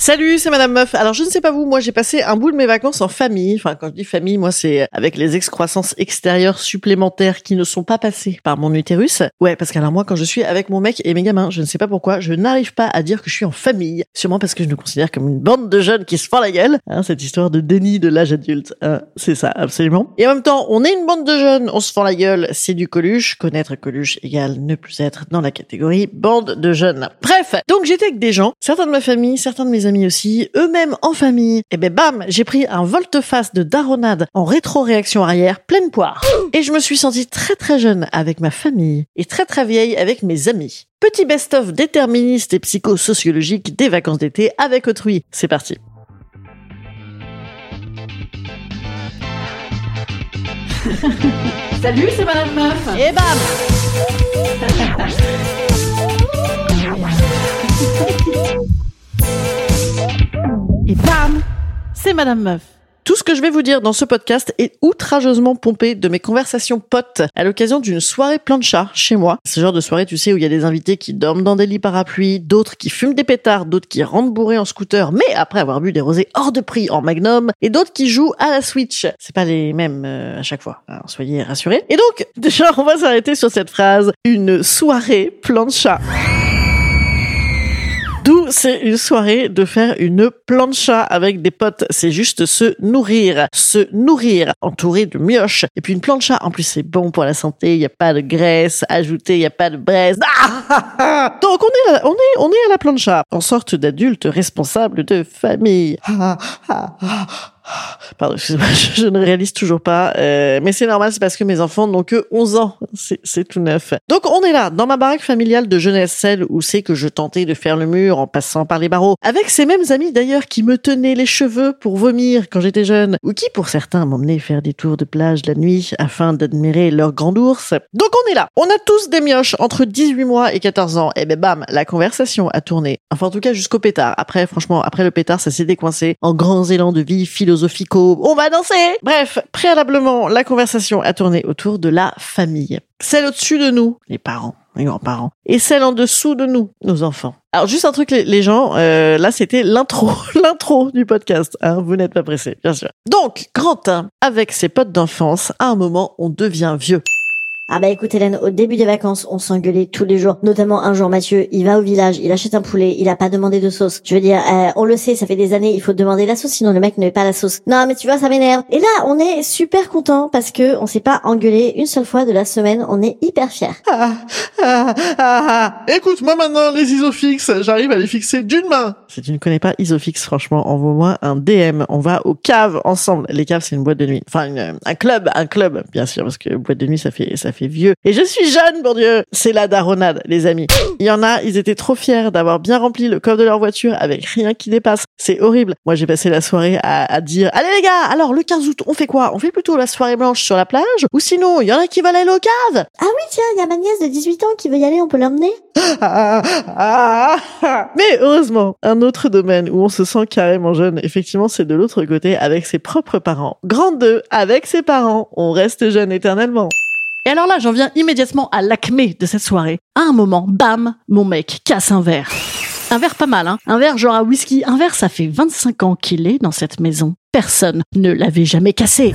Salut, c'est Madame Meuf. Alors je ne sais pas vous, moi j'ai passé un bout de mes vacances en famille. Enfin quand je dis famille, moi c'est avec les excroissances extérieures supplémentaires qui ne sont pas passées par mon utérus. Ouais, parce qu'alors moi quand je suis avec mon mec et mes gamins, je ne sais pas pourquoi, je n'arrive pas à dire que je suis en famille. Sûrement parce que je nous considère comme une bande de jeunes qui se font la gueule. Hein, cette histoire de déni de l'âge adulte. Hein, c'est ça, absolument. Et en même temps, on est une bande de jeunes, on se fend la gueule, c'est du Coluche. Connaître Coluche égale ne plus être dans la catégorie bande de jeunes. Bref, donc j'étais avec des gens, certains de ma famille, certains de mes amis aussi, eux-mêmes en famille. Et ben bam, j'ai pris un volte-face de daronade en rétro-réaction arrière, pleine poire. Et je me suis sentie très très jeune avec ma famille et très très vieille avec mes amis. Petit best-of déterministe et psychosociologique des vacances d'été avec autrui. C'est parti. Salut, c'est Madame Meuf. Et bam Et bam C'est Madame Meuf. Tout ce que je vais vous dire dans ce podcast est outrageusement pompé de mes conversations potes à l'occasion d'une soirée plancha chez moi. Ce genre de soirée, tu sais, où il y a des invités qui dorment dans des lits parapluies, d'autres qui fument des pétards, d'autres qui rentrent bourrés en scooter, mais après avoir bu des rosés hors de prix en magnum, et d'autres qui jouent à la Switch. C'est pas les mêmes euh, à chaque fois, hein, soyez rassurés. Et donc, déjà, on va s'arrêter sur cette phrase. Une soirée plancha. C'est une soirée de faire une plancha avec des potes. C'est juste se nourrir, se nourrir, entouré de mioches. Et puis une plancha, en plus c'est bon pour la santé. Il y a pas de graisse ajoutée, il y a pas de braise. Ah Donc on est, on est, on est à la plancha, en sorte d'adulte responsable de famille. Pardon, je, je ne réalise toujours pas. Euh, mais c'est normal, c'est parce que mes enfants n'ont que 11 ans. C'est, tout neuf. Donc on est là, dans ma baraque familiale de jeunesse, celle où c'est que je tentais de faire le mur en passant par les barreaux. Avec ces mêmes amis d'ailleurs qui me tenaient les cheveux pour vomir quand j'étais jeune. Ou qui pour certains m'emmenaient faire des tours de plage la nuit afin d'admirer leur grand ours. Donc on est là. On a tous des mioches entre 18 mois et 14 ans. Et ben bam, la conversation a tourné. Enfin en tout cas jusqu'au pétard. Après franchement, après le pétard, ça s'est décoincé en grands élans de vie On va danser Bref, préalablement, la conversation a tourné autour de la famille. Celle au-dessus de nous, les parents, les grands-parents. Et celle en dessous de nous, nos enfants. Alors juste un truc les, gens, euh, là c'était l'intro, l'intro du podcast. Hein, vous n'êtes pas pressés, bien sûr. Donc, Quentin, avec ses potes d'enfance, à un moment, on devient vieux. Ah bah écoute Hélène, au début des vacances, on s'engueulait tous les jours. Notamment un jour, Mathieu, il va au village, il achète un poulet, il a pas demandé de sauce. Je veux dire, euh, on le sait, ça fait des années, il faut demander la sauce, sinon le mec ne met pas la sauce. Non mais tu vois, ça m'énerve. Et là, on est super content parce que on s'est pas engueulé une seule fois de la semaine. On est hyper fiers. Ah, ah, ah, ah. Écoute, moi maintenant, les isofix, j'arrive à les fixer d'une main. Si tu ne connais pas Isofix, franchement, envoie-moi un DM. On va aux caves ensemble. Les caves, c'est une boîte de nuit. Enfin, une- un club, un club, bien sûr, parce que boîte de nuit, ça fait, ça fait vieux. Et je suis jeune, bon Dieu. C'est la daronade, les amis. Il y en a, ils étaient trop fiers d'avoir bien rempli le coffre de leur voiture avec rien qui dépasse. C'est horrible. Moi, j'ai passé la soirée à, à dire, allez les gars, alors le 15 août, on fait quoi? On fait plutôt la soirée blanche sur la plage? Ou sinon, il y en a qui veulent aller aux caves Ah oui, tiens, il y a ma nièce de 18 ans qui veut y aller, on peut l'emmener Ah, ah, ah. Mais heureusement, un autre domaine où on se sent carrément jeune, effectivement, c'est de l'autre côté avec ses propres parents. Grande 2, avec ses parents, on reste jeune éternellement. Et alors là, j'en viens immédiatement à l'acmé de cette soirée. À un moment, bam, mon mec casse un verre. Un verre pas mal, hein. Un verre genre à whisky. Un verre, ça fait 25 ans qu'il est dans cette maison. Personne ne l'avait jamais cassé.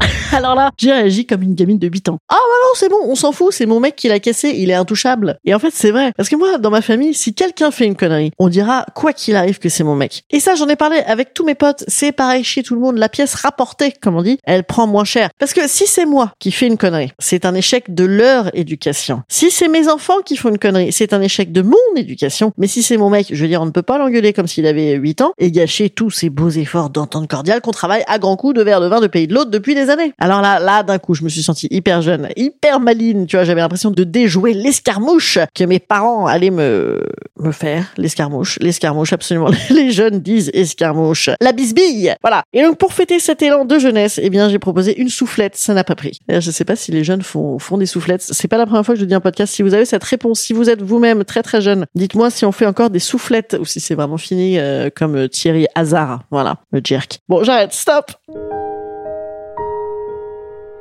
Alors là, j'ai réagi comme une gamine de 8 ans. Non, c'est bon, on s'en fout, c'est mon mec qui l'a cassé, il est intouchable. Et en fait, c'est vrai. Parce que moi, dans ma famille, si quelqu'un fait une connerie, on dira, quoi qu'il arrive, que c'est mon mec. Et ça, j'en ai parlé avec tous mes potes, c'est pareil chez tout le monde, la pièce rapportée, comme on dit, elle prend moins cher. Parce que si c'est moi qui fais une connerie, c'est un échec de leur éducation. Si c'est mes enfants qui font une connerie, c'est un échec de mon éducation. Mais si c'est mon mec, je veux dire, on ne peut pas l'engueuler comme s'il avait 8 ans et gâcher tous ces beaux efforts d'entente cordiale qu'on travaille à grands coups de verre de vin de pays de l'autre depuis des années. Alors là, là, d'un coup, je me suis sentie hyper jeune, hyper maline, tu vois, j'avais l'impression de déjouer l'escarmouche que mes parents allaient me, me faire, l'escarmouche, l'escarmouche, absolument. Les jeunes disent escarmouche. La bisbille! Voilà. Et donc, pour fêter cet élan de jeunesse, eh bien, j'ai proposé une soufflette, ça n'a pas pris. Je sais pas si les jeunes font, font des soufflettes. C'est pas la première fois que je dis un podcast. Si vous avez cette réponse, si vous êtes vous-même très très jeune, dites-moi si on fait encore des soufflettes ou si c'est vraiment fini euh, comme euh, Thierry Hazard. Voilà, le jerk. Bon, j'arrête. Stop!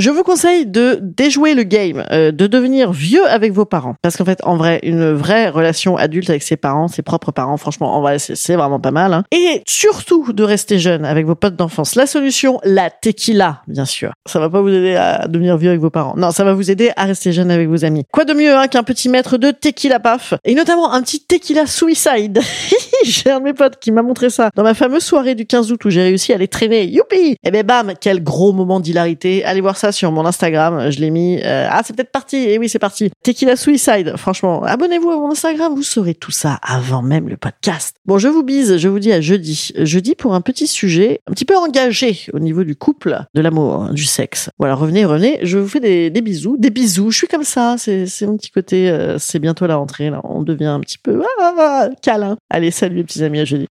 Je vous conseille de déjouer le game, euh, de devenir vieux avec vos parents. Parce qu'en fait, en vrai, une vraie relation adulte avec ses parents, ses propres parents, franchement, en vrai, c'est vraiment pas mal. hein. Et surtout de rester jeune avec vos potes d'enfance. La solution, la tequila, bien sûr. Ça va pas vous aider à devenir vieux avec vos parents. Non, ça va vous aider à rester jeune avec vos amis. Quoi de mieux hein, qu'un petit maître de tequila paf? Et notamment un petit tequila suicide. j'ai un de mes potes qui m'a montré ça dans ma fameuse soirée du 15 août où j'ai réussi à les traîner. Youpi Et ben bam, quel gros moment d'hilarité. Allez voir ça sur mon Instagram. Je l'ai mis. euh, ah, c'est peut-être parti. Et oui, c'est parti. Tequila Suicide. Franchement, abonnez-vous à mon Instagram. Vous saurez tout ça avant même le podcast. Bon, je vous bise. Je vous dis à jeudi. Jeudi pour un petit sujet un petit peu engagé au niveau du couple, de l'amour, du sexe. Voilà, revenez, revenez. Je vous fais des, bisous. Des bisous. Je suis comme ça. C'est mon petit côté. euh, c'est bientôt la rentrée. Là. On devient un petit peu ah, câlin. Allez, salut les petits amis. À jeudi.